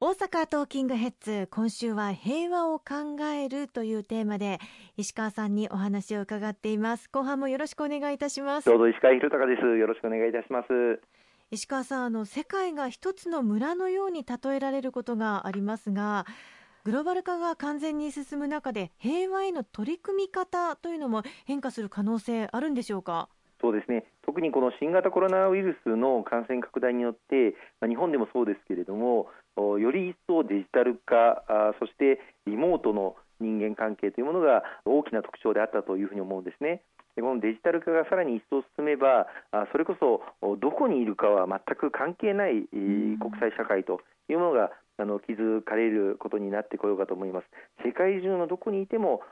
大阪トーキングヘッズ今週は平和を考えるというテーマで石川さんにお話を伺っています。後半もよろしくお願いいたします。どうぞ石川博隆です。よろしくお願いいたします。石川さんあの世界が一つの村のように例えられることがありますがグローバル化が完全に進む中で平和への取り組み方というのも変化する可能性あるんでしょうか？そうですね。特にこの新型コロナウイルスの感染拡大によって、まあ、日本でもそうですけれどもより一層デジタル化そしてリモートの人間関係というものが大きな特徴であったというふうに思うんですね。このデジタル化がさらに一層進めばそれこそどこにいるかは全く関係ない国際社会というものがあの築かれることになってこようかと思います世界中のどこにいても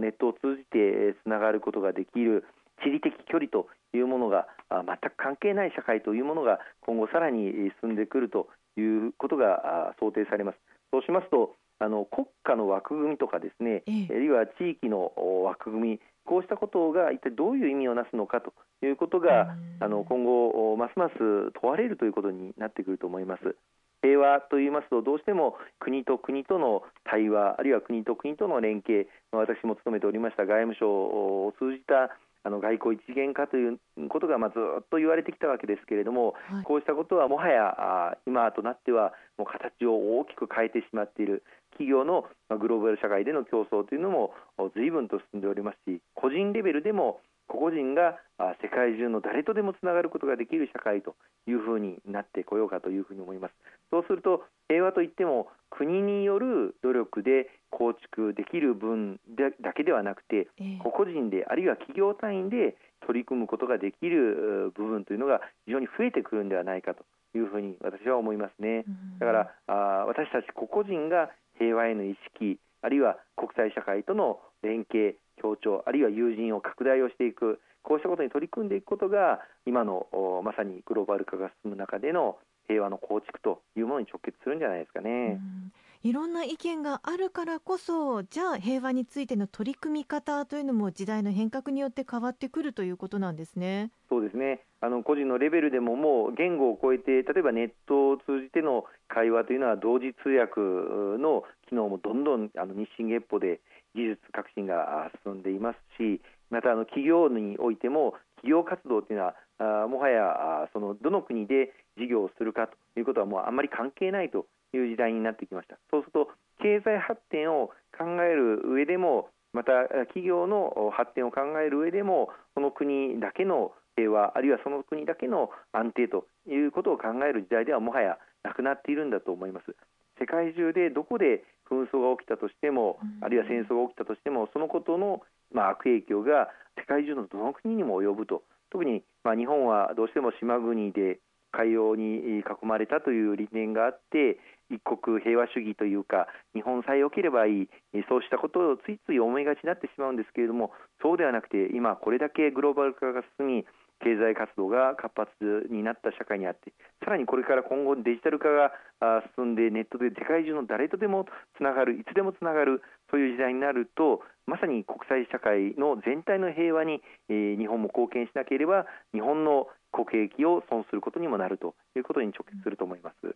ネットを通じてつながることができる地理的距離というものが全く関係ない社会というものが今後さらに進んでくるということが想定されます。そうしますとあの国家の枠組みとかですね、あるいは地域の枠組みこうしたことが一体どういう意味をなすのかということがあの今後ますます問われるということになってくると思います。平和といいますとどうしても国と国との対話あるいは国と国との連携私も務めておりました外務省を通じたあの外交一元化ということがまあずっと言われてきたわけですけれども、はい、こうしたことはもはや今となってはもう形を大きく変えてしまっている企業のグローバル社会での競争というのも随分と進んでおりますし個人レベルでも個々人が世界中の誰とでもつながることができる社会というふうになってこようかというふうに思います。そうすると平和といっても国による努力で構築できる分だけではなくて、個々人であるいは企業単位で取り組むことができる部分というのが非常に増えてくるんではないかというふうに私は思いますね。だからあ私たち個々人が平和への意識あるいは国際社会との連携協調あるいは友人を拡大をしていくこうしたことに取り組んでいくことが今のまさにグローバル化が進む中での平和の構築というものに直結するんじゃないですかね。いろんな意見があるからこそじゃあ平和についての取り組み方というのも時代の変革によって変わってくるということなんですね。そうですねあの個人のレベルでももう言語を超えて例えばネットを通じての会話というのは同時通訳の機能もどんどんあの日進月歩で技術革新が進んでいますしまたあの企業においても企業活動というのはもはやそのどの国で事業をするかということはもうあんまり関係ないという時代になってきました。そうすると経済発展を考える上でもまた企業の発展を考える上でもその国だけの平和あるいはその国だけの安定ということを考える時代ではもはやなくなっているんだと思います。世界中でどこで紛争が起きたとしても、あるいは戦争が起きたとしてもそのことの、まあ、悪影響が世界中のどの国にも及ぶと。特に、まあ、日本はどうしても島国で海洋に囲まれたという理念があって一国平和主義というか日本さえ良ければいい。そうしたことをついつい思いがちになってしまうんですけれどもそうではなくて今これだけグローバル化が進み経済活動が活発になった社会にあってさらにこれから今後デジタル化が進んでネットで世界中の誰とでもつながるいつでもつながるそういう時代になるとまさに国際社会の全体の平和に、えー、日本も貢献しなければ日本の国益を損することにもなるということに直結すると思います。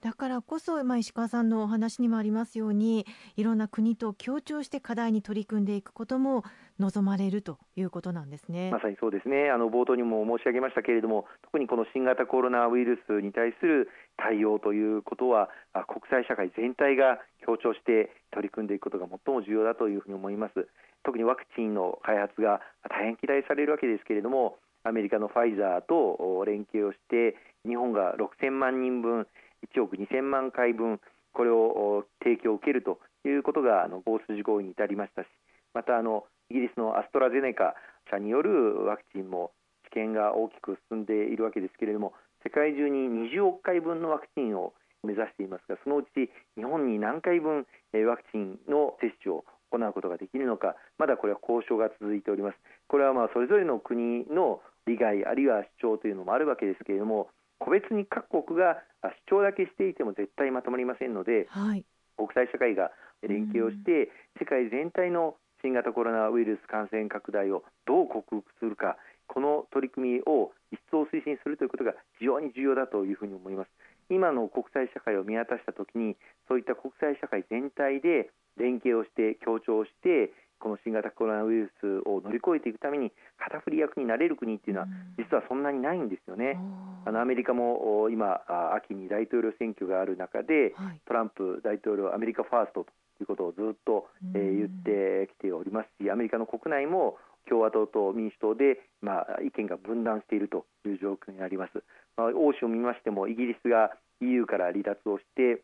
だからこそ、まあ、石川さんのお話にもありますようにいろんな国と協調して課題に取り組んでいくことも望まれるということなんですね。まさにそうですね。あの冒頭にも申し上げましたけれども特にこの新型コロナウイルスに対する対応ということは国際社会全体が協調して取り組んでいくことが最も重要だというふうに思います。特にワクチンの開発が大変期待されるわけですけれどもアメリカのファイザーと連携をして日本が6000万人分1億2000万回分これを提供を受けるということがあの大筋合意に至りましたしまたあのイギリスのアストラゼネカ社によるワクチンも治験が大きく進んでいるわけですけれども世界中に20億回分のワクチンを目指していますがそのうち日本に何回分ワクチンの接種を行うことができるのかまだこれは交渉が続いております。これはまあそれぞれの国の利害あるいは主張というのもあるわけですけれども個別に各国が主張だけしていても絶対まとまりませんので、はい、国際社会が連携をして、世界全体の新型コロナウイルス感染拡大をどう克服するかこの取り組みを一層推進するということが非常に重要だというふうに思います。今の国際社会を見渡したときにそういった国際社会全体で連携をして協調してこの新型コロナウイルスを乗り越えていくために旗振り役になれる国っていうのは実はそんなにないんですよね。あのアメリカも今秋に大統領選挙がある中で、トランプ大統領アメリカファーストということをずっと、えー、言ってきておりますしアメリカの国内も共和党と民主党で、まあ、意見が分断しているという状況にあります、まあ、欧州を見ましてもイギリスが EU から離脱をして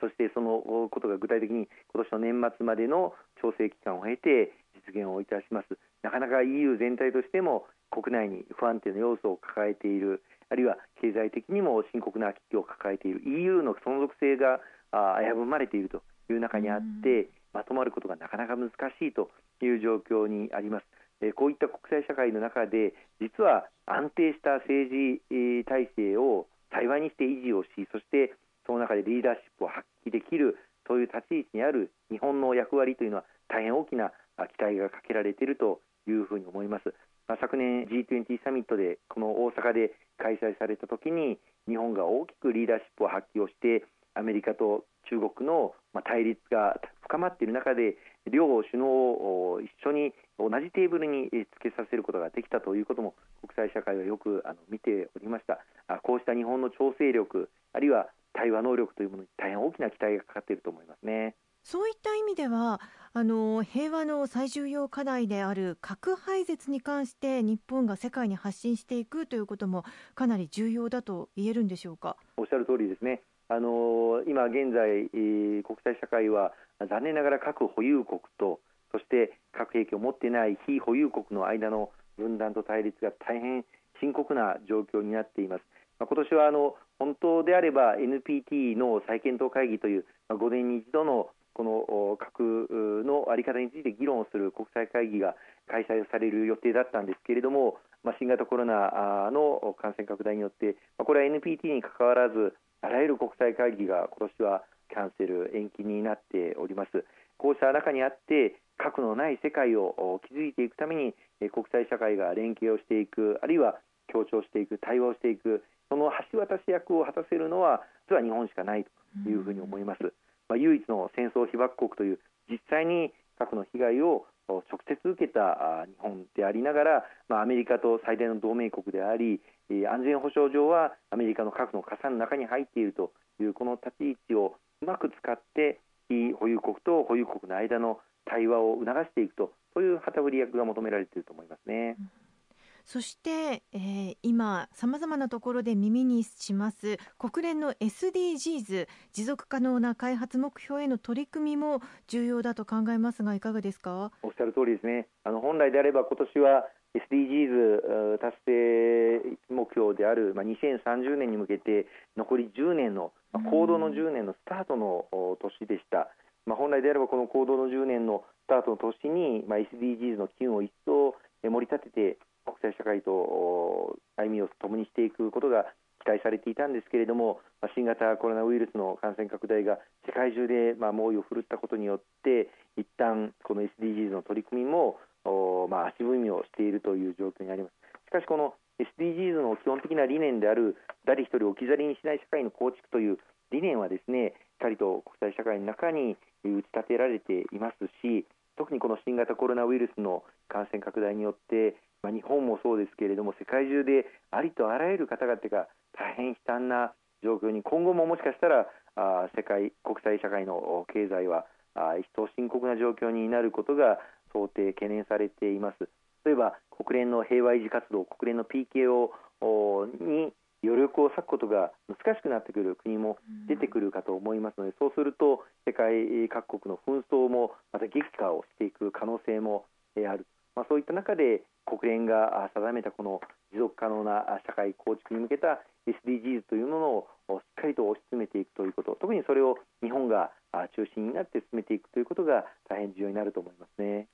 そしてそのことが具体的に今年の年末までの調整期間を経て実現をいたしますなかなか EU 全体としても国内に不安定な要素を抱えているあるいは経済的にも深刻な危機を抱えている EU の存続性が危ぶまれているという中にあって、まとまることがなかなか難しいという状況にあります。こういった国際社会の中で実は安定した政治体制を対話にして維持をしそしてその中でリーダーシップを発揮できるそういう立ち位置にある日本の役割というのは大変大きな期待がかけられているというふうに思います。昨年 G20 サミットでこの大阪で開催された時に日本が大きくリーダーシップを発揮をしてアメリカと中国の対立が深まっている中で両首脳を一緒に同じテーブルにつけさせることができたということも国際社会はよくあの見ておりました。こうした日本の調整力あるいは対話能力というものに大変大きな期待がかかっていると思いますね。そういった意味ではあの平和の最重要課題である核廃絶に関して日本が世界に発信していくということもかなり重要だと言えるんでしょうか？おっしゃる通りですねあの今現在、国際社会は残念ながら核保有国とそして核兵器を持っていない非保有国の間の分断と対立が大変深刻な状況になっています。今年はあの本当であれば NPT の再検討会議という5年に一度のこの核の在り方について議論をする国際会議が開催される予定だったんですけれども、まあ、新型コロナの感染拡大によって、まあ、これは NPT にかかわらずあらゆる国際会議が今年はキャンセル延期になっております。こうした中にあって核のない世界を築いていくために国際社会が連携をしていくあるいは協調していく対話をしていくその橋渡し役を果たせるのは実は日本しかないというふうに思います、まあ、唯一の戦争被爆国という実際に核の被害を直接受けた日本でありながら、アメリカと最大の同盟国であり安全保障上はアメリカの核の傘の中に入っているというこの立ち位置をうまく使って非保有国と保有国の間の対話を促していくとそういう旗振り役が求められていると思いますね。うんそして、えー、今さまざまなところで耳にします国連の SDGs 持続可能な開発目標への取り組みも重要だと考えますがいかがですか？おっしゃる通りですね。あの本来であれば今年は SDGs 達成目標である、まあ、2030年に向けて残り10年の、まあ、行動の10年のスタートの年でした。まあ、本来であればこの行動の10年のスタートの年に、まあ、SDGs の機運を一層盛り立てて国際社会と歩みを共にしていくことが期待されていたんですけれども新型コロナウイルスの感染拡大が世界中でま猛威を振るったことによって一旦この SDGs の取り組みもま足踏みをしているという状況にあります。しかしこの SDGs の基本的な理念である誰一人置き去りにしない社会の構築という理念はですねしっかりと国際社会の中に打ち立てられていますし特にこの新型コロナウイルスの感染拡大によってまあ、日本もそうですけれども世界中でありとあらゆる方々が大変悲惨な状況に今後ももしかしたらあ世界国際社会の経済はあ一層深刻な状況になることが想定懸念されています。例えば国連の平和維持活動国連の PKO に余力を割くことが難しくなってくる国も出てくるかと思いますので、そうすると世界各国の紛争もまた激化をしていく可能性もある、まあ、そういった中で国連が定めたこの持続可能な社会構築に向けた SDGs というものをしっかりと推し進めていくということ。特にそれを日本が中心になって進めていくということが大変重要になると思いますね。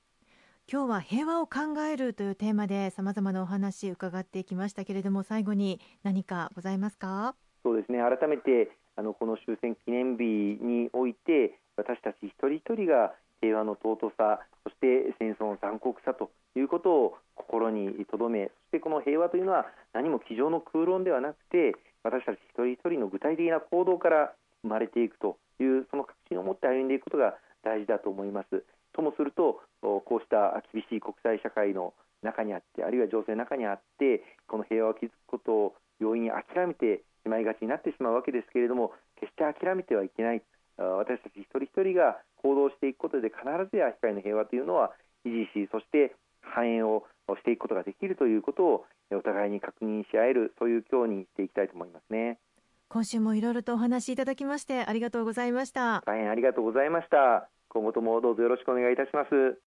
今日は平和を考えるというテーマでさまざまなお話伺っていきましたけれども最後に何かございますか？そうですね。改めてあのこの終戦記念日において私たち一人一人が平和の尊さそして戦争の残酷さということを心に留めそしてこの平和というのは何も机上の空論ではなくて私たち一人一人の具体的な行動から生まれていくというその確信を持って歩んでいくことが大事だと思います。ともするとこうした厳しい国際社会の中にあってあるいは情勢の中にあってこの平和を築くことを容易に諦めてしまいがちになってしまうわけですけれども決して諦めてはいけない私たち一人一人が行動していくことで必ずや世界の平和というのは維持しそして繁栄をしていくことができるということをお互いに確認し合えるそういう今日にしていきたいと思いますね。今週もいろいろとお話しいただきましてありがとうございました。大変ありがとうございました。今後ともどうぞよろしくお願いいたします